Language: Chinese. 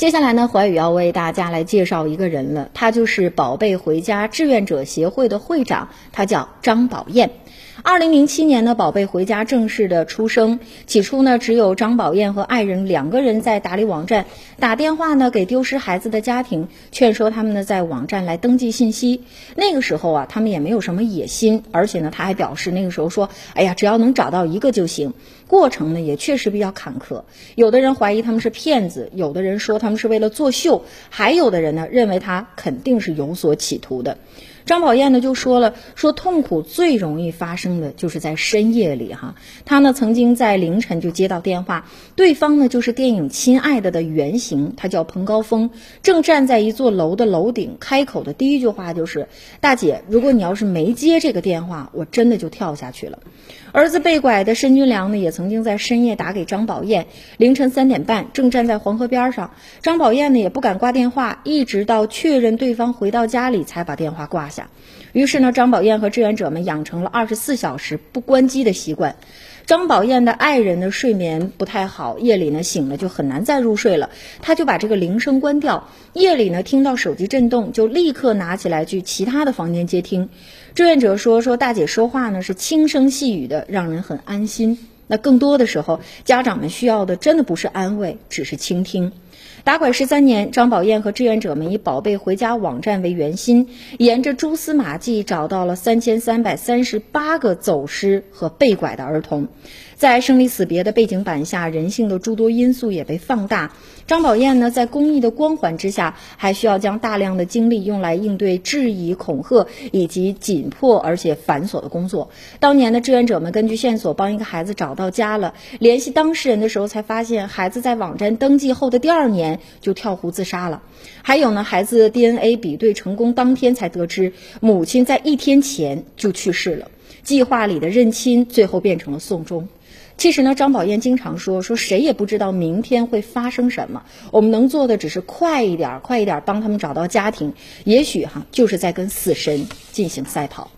接下来呢，怀宇要为大家来介绍一个人了，他就是宝贝回家志愿者协会的会长，他叫张宝燕。二零零七年呢，宝贝回家正式的出生。起初呢，只有张宝燕和爱人两个人在打理网站，打电话呢给丢失孩子的家庭，劝说他们呢在网站来登记信息。那个时候啊，他们也没有什么野心，而且呢，他还表示那个时候说，哎呀，只要能找到一个就行。过程呢也确实比较坎坷，有的人怀疑他们是骗子，有的人说他们是为了作秀，还有的人呢认为他肯定是有所企图的。张宝燕呢就说了，说痛苦最容易发生就是在深夜里哈。他呢曾经在凌晨就接到电话，对方呢就是电影《亲爱的》的原型，他叫彭高峰，正站在一座楼的楼顶，开口的第一句话就是：“大姐，如果你要是没接这个电话，我真的就跳下去了。”儿子被拐的申军良呢也曾经在深夜打给张宝燕，凌晨三点半正站在黄河边上，张宝燕呢也不敢挂电话，一直到确认对方回到家里才把电话挂下。于是呢，张宝燕和志愿者们养成了二十四小时不关机的习惯。张宝燕的爱人呢睡眠不太好，夜里呢醒了就很难再入睡了，他就把这个铃声关掉。夜里呢听到手机震动，就立刻拿起来去其他的房间接听。志愿者说说大姐说话呢是轻声细语的，让人很安心。那更多的时候，家长们需要的真的不是安慰，只是倾听。打拐十三年，张宝燕和志愿者们以“宝贝回家”网站为圆心，沿着蛛丝马迹找到了三千三百三十八个走失和被拐的儿童。在生离死别的背景板下，人性的诸多因素也被放大。张宝燕呢，在公益的光环之下，还需要将大量的精力用来应对质疑、恐吓以及紧迫而且繁琐的工作。当年的志愿者们根据线索帮一个孩子找到家了，联系当事人的时候才发现，孩子在网站登记后的第二年就跳湖自杀了。还有呢，孩子 DNA 比对成功当天才得知，母亲在一天前就去世了。计划里的认亲最后变成了送终。其实呢，张宝燕经常说说谁也不知道明天会发生什么，我们能做的只是快一点，快一点帮他们找到家庭。也许哈，就是在跟死神进行赛跑。